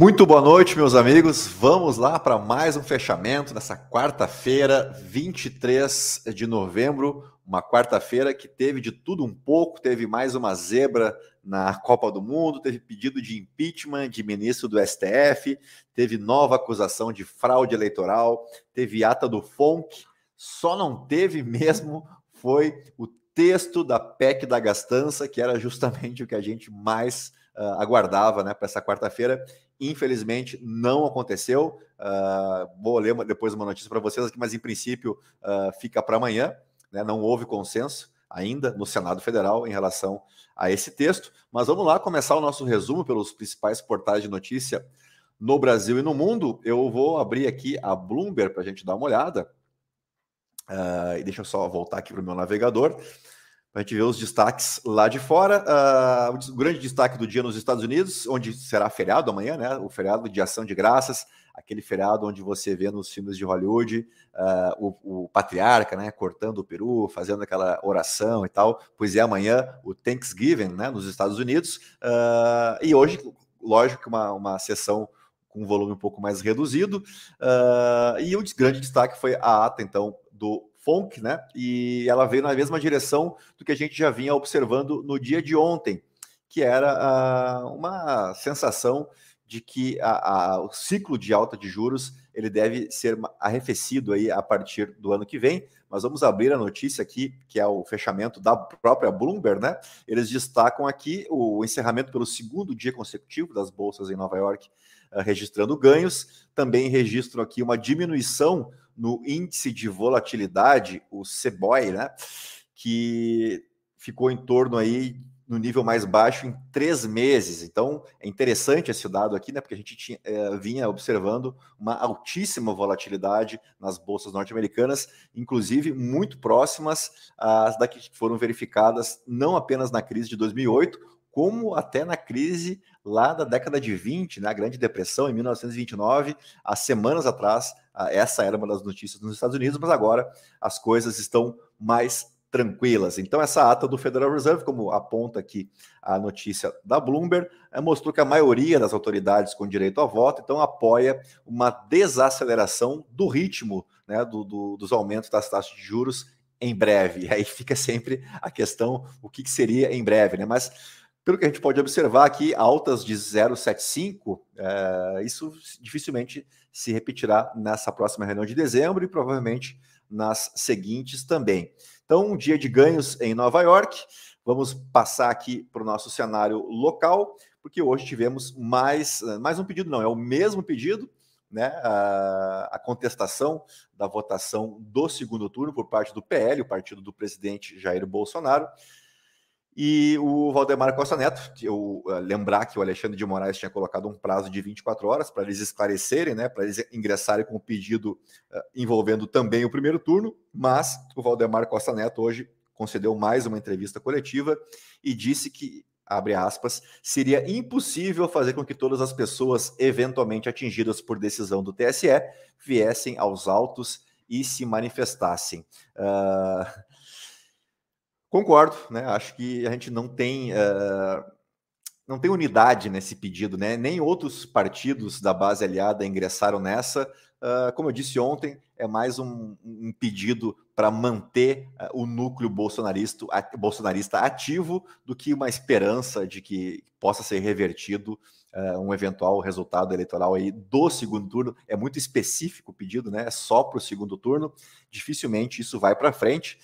Muito boa noite, meus amigos. Vamos lá para mais um fechamento nessa quarta-feira, 23 de novembro. Uma quarta-feira que teve de tudo um pouco, teve mais uma zebra na Copa do Mundo, teve pedido de impeachment de ministro do STF, teve nova acusação de fraude eleitoral, teve ata do FONC, só não teve mesmo foi o texto da PEC da gastança, que era justamente o que a gente mais uh, aguardava né, para essa quarta-feira. Infelizmente, não aconteceu. Uh, vou ler depois uma notícia para vocês aqui, mas em princípio uh, fica para amanhã. Né? Não houve consenso ainda no Senado Federal em relação a esse texto. Mas vamos lá começar o nosso resumo pelos principais portais de notícia no Brasil e no mundo. Eu vou abrir aqui a Bloomberg para a gente dar uma olhada. Uh, e deixa eu só voltar aqui para o meu navegador para a gente ver os destaques lá de fora. Uh, o grande destaque do dia nos Estados Unidos, onde será feriado amanhã, né? O feriado de ação de graças, aquele feriado onde você vê nos filmes de Hollywood uh, o, o, patriarca, né? Cortando o peru, fazendo aquela oração e tal. Pois é, amanhã o Thanksgiving, né? Nos Estados Unidos. Uh, e hoje, lógico uma, uma sessão com um volume um pouco mais reduzido. e o grande destaque foi a ata, então, do FONC, né? E ela veio na mesma direção do que a gente já vinha observando no dia de ontem, que era uh, uma sensação de que a, a, o ciclo de alta de juros ele deve ser arrefecido aí a partir do ano que vem. Mas vamos abrir a notícia aqui, que é o fechamento da própria Bloomberg, né? Eles destacam aqui o encerramento pelo segundo dia consecutivo das bolsas em Nova York, uh, registrando ganhos. Também registram aqui uma diminuição no índice de volatilidade, o CBOI, né, que ficou em torno aí no nível mais baixo em três meses. Então, é interessante esse dado aqui, né? Porque a gente tinha, é, vinha observando uma altíssima volatilidade nas bolsas norte-americanas, inclusive muito próximas às daqui que foram verificadas não apenas na crise de 2008, como até na crise lá da década de 20, na né, Grande Depressão, em 1929, há semanas atrás, essa era uma das notícias nos Estados Unidos, mas agora as coisas estão mais tranquilas. Então, essa ata do Federal Reserve, como aponta aqui a notícia da Bloomberg, eh, mostrou que a maioria das autoridades com direito a voto então apoia uma desaceleração do ritmo né, do, do, dos aumentos das taxas de juros em breve. E aí fica sempre a questão: o que, que seria em breve, né? Mas pelo que a gente pode observar aqui, altas de 0,75, é, isso dificilmente se repetirá nessa próxima reunião de dezembro e provavelmente nas seguintes também. Então, um dia de ganhos em Nova York. Vamos passar aqui para o nosso cenário local, porque hoje tivemos mais, mais um pedido, não, é o mesmo pedido, né, a, a, contestação da votação do segundo turno por parte do PL, o partido do presidente Jair Bolsonaro. E o Valdemar Costa Neto, eu uh, lembrar que o Alexandre de Moraes tinha colocado um prazo de 24 horas para eles esclarecerem, né, para eles ingressarem com o pedido uh, envolvendo também o primeiro turno, mas o Valdemar Costa Neto hoje concedeu mais uma entrevista coletiva e disse que, abre aspas, seria impossível fazer com que todas as pessoas eventualmente atingidas por decisão do TSE viessem aos autos e se manifestassem. Uh, Concordo, né? Acho que a gente não tem uh, não tem unidade nesse pedido, né? Nem outros partidos da base aliada ingressaram nessa. Uh, como eu disse ontem, é mais um, um pedido para manter uh, o núcleo bolsonarista, bolsonarista ativo do que uma esperança de que possa ser revertido um eventual resultado eleitoral aí do segundo turno. É muito específico o pedido, né? É só para o segundo turno. Dificilmente isso vai para frente.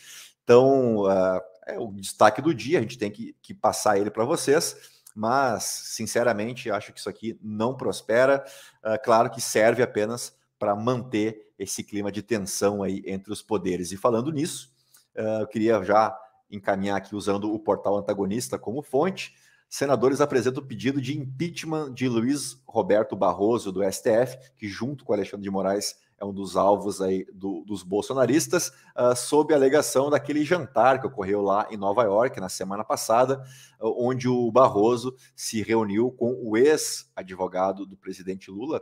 Então, uh, é o destaque do dia, a gente tem que, que passar ele para vocês, mas, sinceramente, acho que isso aqui não prospera. Uh, claro que serve apenas para manter esse clima de tensão aí entre os poderes. E falando nisso, uh, eu queria já encaminhar aqui usando o portal antagonista como fonte. Senadores apresentam o pedido de impeachment de Luiz Roberto Barroso, do STF, que, junto com Alexandre de Moraes, é um dos alvos aí do, dos bolsonaristas, uh, sob a alegação daquele jantar que ocorreu lá em Nova York na semana passada, uh, onde o Barroso se reuniu com o ex-advogado do presidente Lula,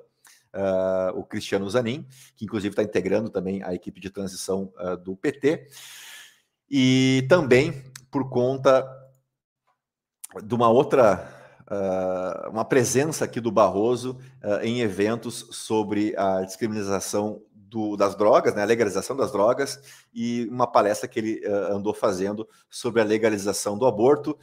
uh, o Cristiano Zanin, que inclusive está integrando também a equipe de transição do PT, e também por conta de uma outra uh, uma presença aqui do Barroso uh, em eventos sobre a descriminalização do, das drogas, né, a legalização das drogas, e uma palestra que ele uh, andou fazendo sobre a legalização do aborto.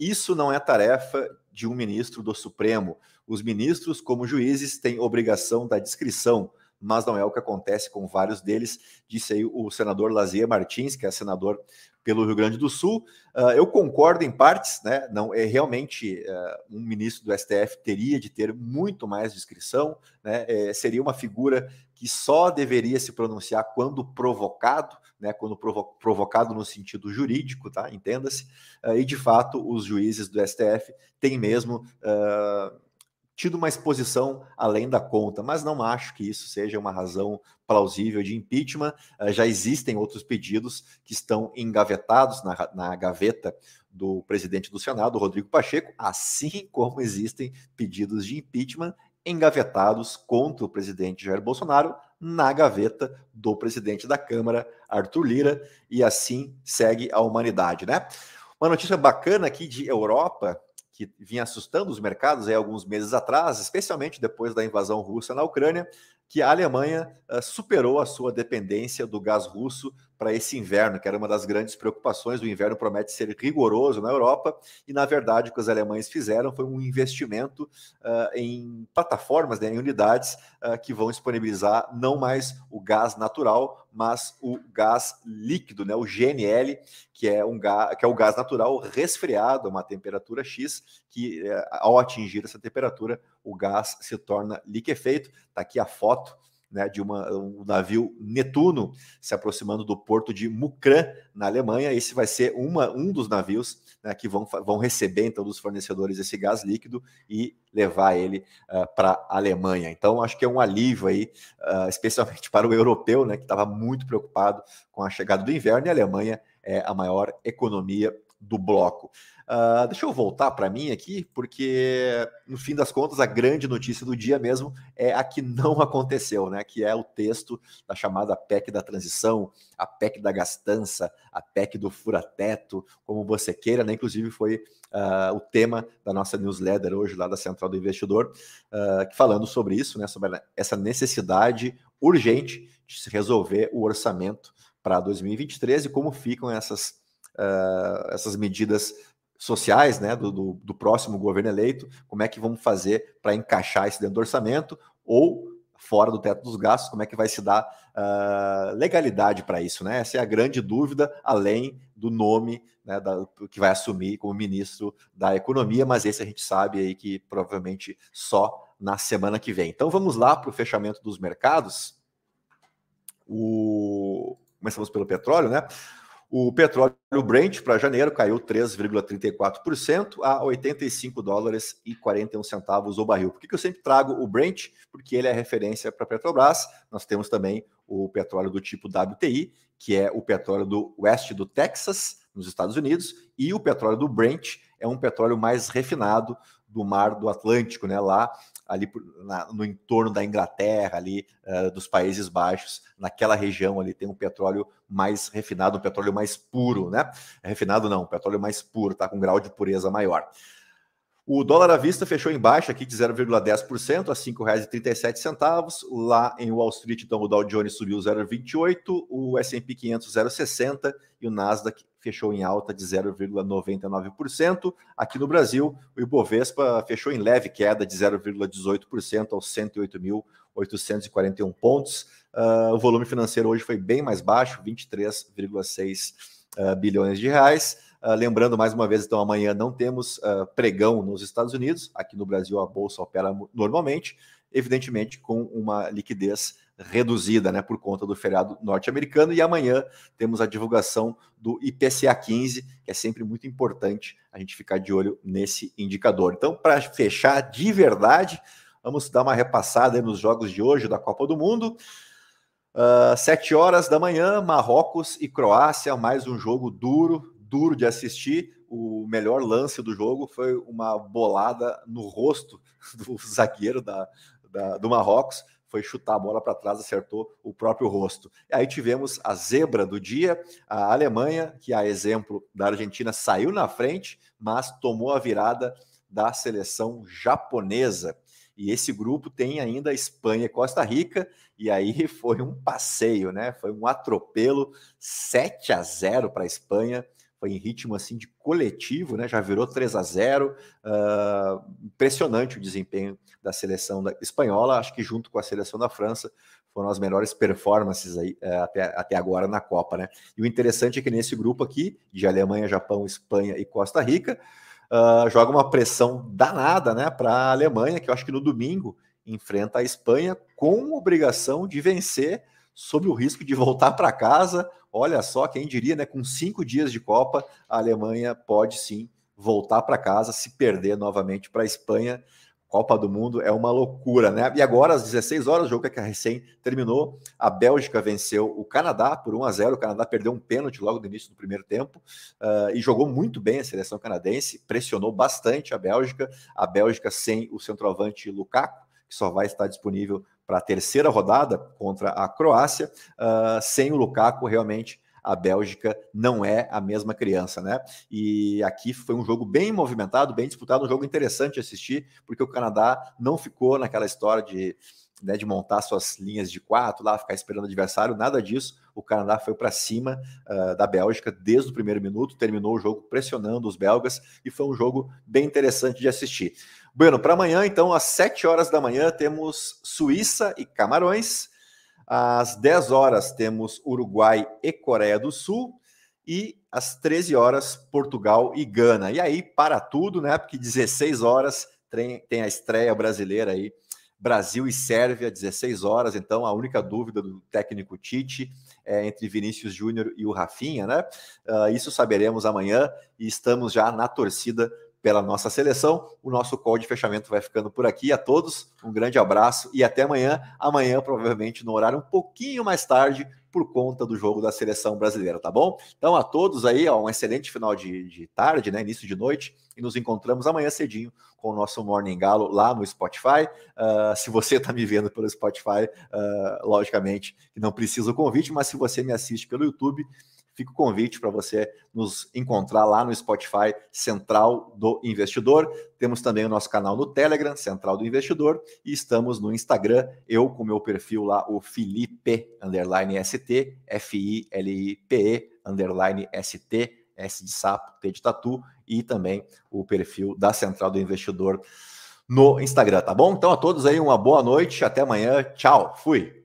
isso não é tarefa de um ministro do Supremo. Os ministros, como juízes, têm obrigação da discrição mas não é o que acontece com vários deles, disse aí o senador Lazier Martins, que é senador pelo Rio Grande do Sul. Uh, eu concordo em partes, né? Não é realmente uh, um ministro do STF teria de ter muito mais discrição, né? É, seria uma figura que só deveria se pronunciar quando provocado, né? Quando provo provocado no sentido jurídico, tá? Entenda-se. Uh, e de fato, os juízes do STF têm mesmo tido uma exposição além da conta, mas não acho que isso seja uma razão plausível de impeachment. Uh, já existem outros pedidos que estão engavetados na, na gaveta do presidente do Senado, Rodrigo Pacheco, assim como existem pedidos de impeachment engavetados contra o presidente Jair Bolsonaro na gaveta do presidente da Câmara, Arthur Lira, e assim segue a humanidade, né? Uma notícia bacana aqui de Europa, que vinha assustando os mercados aí alguns meses atrás, especialmente depois da invasão russa na Ucrânia, que a Alemanha uh, superou a sua dependência do gás russo para esse inverno, que era uma das grandes preocupações. O inverno promete ser rigoroso na Europa, e na verdade o que os alemães fizeram foi um investimento uh, em plataformas, né, em unidades uh, que vão disponibilizar não mais o gás natural, mas o gás líquido, né, o GNL, que é, um gás, que é o gás natural resfriado a uma temperatura X, que ao atingir essa temperatura, o gás se torna liquefeito. Está aqui a foto né, de uma, um navio Netuno se aproximando do porto de Mukran, na Alemanha. Esse vai ser uma, um dos navios né, que vão, vão receber, então, dos fornecedores esse gás líquido e levar ele uh, para a Alemanha. Então, acho que é um alívio aí, uh, especialmente para o europeu, né, que estava muito preocupado com a chegada do inverno, e a Alemanha é a maior economia do bloco. Uh, deixa eu voltar para mim aqui, porque no fim das contas a grande notícia do dia mesmo é a que não aconteceu, né? Que é o texto da chamada PEC da transição, a PEC da gastança, a PEC do furateto, como você queira, né? Inclusive foi uh, o tema da nossa newsletter hoje lá da Central do Investidor, uh, falando sobre isso, né? Sobre essa necessidade urgente de se resolver o orçamento para 2023 e como ficam essas, essas medidas sociais né, do, do, do, próximo governo eleito, como é que vamos fazer para encaixar isso dentro do orçamento ou fora do teto dos gastos, como é que vai se dar uh, legalidade para isso, né? Essa é a grande dúvida, além do nome né, da, que vai assumir como ministro da Economia, mas esse a gente sabe aí que provavelmente só na semana que vem. Então vamos lá para o fechamento dos mercados. O... Começamos pelo petróleo, né? O petróleo Brent para janeiro caiu 3,34% a 85 dólares e 41 centavos o barril. Por que, que eu sempre trago o Brent? Porque ele é referência para a Petrobras. Nós temos também o petróleo do tipo WTI, que é o petróleo do oeste do Texas, nos Estados Unidos, e o petróleo do Brent é um petróleo mais refinado do mar do Atlântico, né? Lá ali na, no entorno da Inglaterra, ali uh, dos Países Baixos, naquela região ali tem um petróleo mais refinado, um petróleo mais puro, né? Refinado não, um petróleo mais puro, tá com um grau de pureza maior. O dólar à vista fechou em baixa aqui de 0,10% a R$ 5,37. Lá em Wall Street, então, o Dow Jones subiu 0,28%, o S&P 500 0,60% e o Nasdaq fechou em alta de 0,99%. Aqui no Brasil, o Ibovespa fechou em leve queda de 0,18% aos 108.841 pontos. Uh, o volume financeiro hoje foi bem mais baixo, 23,6 uh, bilhões de reais. Uh, lembrando mais uma vez, então, amanhã não temos uh, pregão nos Estados Unidos. Aqui no Brasil, a bolsa opera normalmente, evidentemente com uma liquidez reduzida, né, por conta do feriado norte-americano. E amanhã temos a divulgação do IPCA 15, que é sempre muito importante a gente ficar de olho nesse indicador. Então, para fechar de verdade, vamos dar uma repassada nos jogos de hoje da Copa do Mundo. Uh, sete horas da manhã, Marrocos e Croácia, mais um jogo duro, duro de assistir. O melhor lance do jogo foi uma bolada no rosto do zagueiro da, da do Marrocos. Foi chutar a bola para trás, acertou o próprio rosto. Aí tivemos a zebra do dia, a Alemanha, que a exemplo da Argentina saiu na frente, mas tomou a virada da seleção japonesa. E esse grupo tem ainda Espanha e Costa Rica, e aí foi um passeio, né? Foi um atropelo 7 a 0 para a Espanha. Foi em ritmo assim de coletivo, né? Já virou 3 a 0. Uh, impressionante o desempenho da seleção da espanhola. Acho que junto com a seleção da França foram as melhores performances aí uh, até, até agora na Copa, né? E o interessante é que nesse grupo aqui, de Alemanha, Japão, Espanha e Costa Rica, uh, joga uma pressão danada né, para a Alemanha, que eu acho que no domingo enfrenta a Espanha com obrigação de vencer sob o risco de voltar para casa. Olha só, quem diria, né? Com cinco dias de Copa, a Alemanha pode sim voltar para casa, se perder novamente para a Espanha. Copa do Mundo é uma loucura, né? E agora, às 16 horas, o jogo que recém terminou, a Bélgica venceu o Canadá por 1 a 0 O Canadá perdeu um pênalti logo no início do primeiro tempo uh, e jogou muito bem a seleção canadense, pressionou bastante a Bélgica. A Bélgica sem o centroavante Lukaku, que só vai estar disponível para a terceira rodada contra a Croácia. Uh, sem o Lukaku, realmente a Bélgica não é a mesma criança, né? E aqui foi um jogo bem movimentado, bem disputado, um jogo interessante de assistir, porque o Canadá não ficou naquela história de, né, de montar suas linhas de quatro lá, ficar esperando o adversário, nada disso. O Canadá foi para cima uh, da Bélgica desde o primeiro minuto, terminou o jogo pressionando os belgas e foi um jogo bem interessante de assistir. Bueno, para amanhã, então, às 7 horas da manhã, temos Suíça e Camarões. Às 10 horas temos Uruguai e Coreia do Sul. E às 13 horas, Portugal e Gana. E aí, para tudo, né? Porque 16 horas tem, a estreia brasileira aí. Brasil e Sérvia, 16 horas. Então, a única dúvida do técnico Tite é entre Vinícius Júnior e o Rafinha, né? Uh, isso saberemos amanhã e estamos já na torcida pela nossa seleção. O nosso call de fechamento vai ficando por aqui. A todos, um grande abraço e até amanhã. Amanhã, provavelmente, no horário um pouquinho mais tarde, por conta do jogo da seleção brasileira, tá bom? Então, a todos aí, ó, um excelente final de, de tarde, né? Início de noite, e nos encontramos amanhã cedinho com o nosso Morning Galo lá no Spotify. Uh, se você está me vendo pelo Spotify, uh, logicamente que não precisa o convite, mas se você me assiste pelo YouTube, fica o convite para você nos encontrar lá no Spotify Central do Investidor. Temos também o nosso canal no Telegram, Central do Investidor, e estamos no Instagram, eu com meu perfil lá, o Felipe underline ST, F-I-L-I-P-E underline ST, S de sapo, T de tatu, e também o perfil da Central do Investidor no Instagram, tá bom? Então a todos aí uma boa noite, até amanhã, tchau, fui!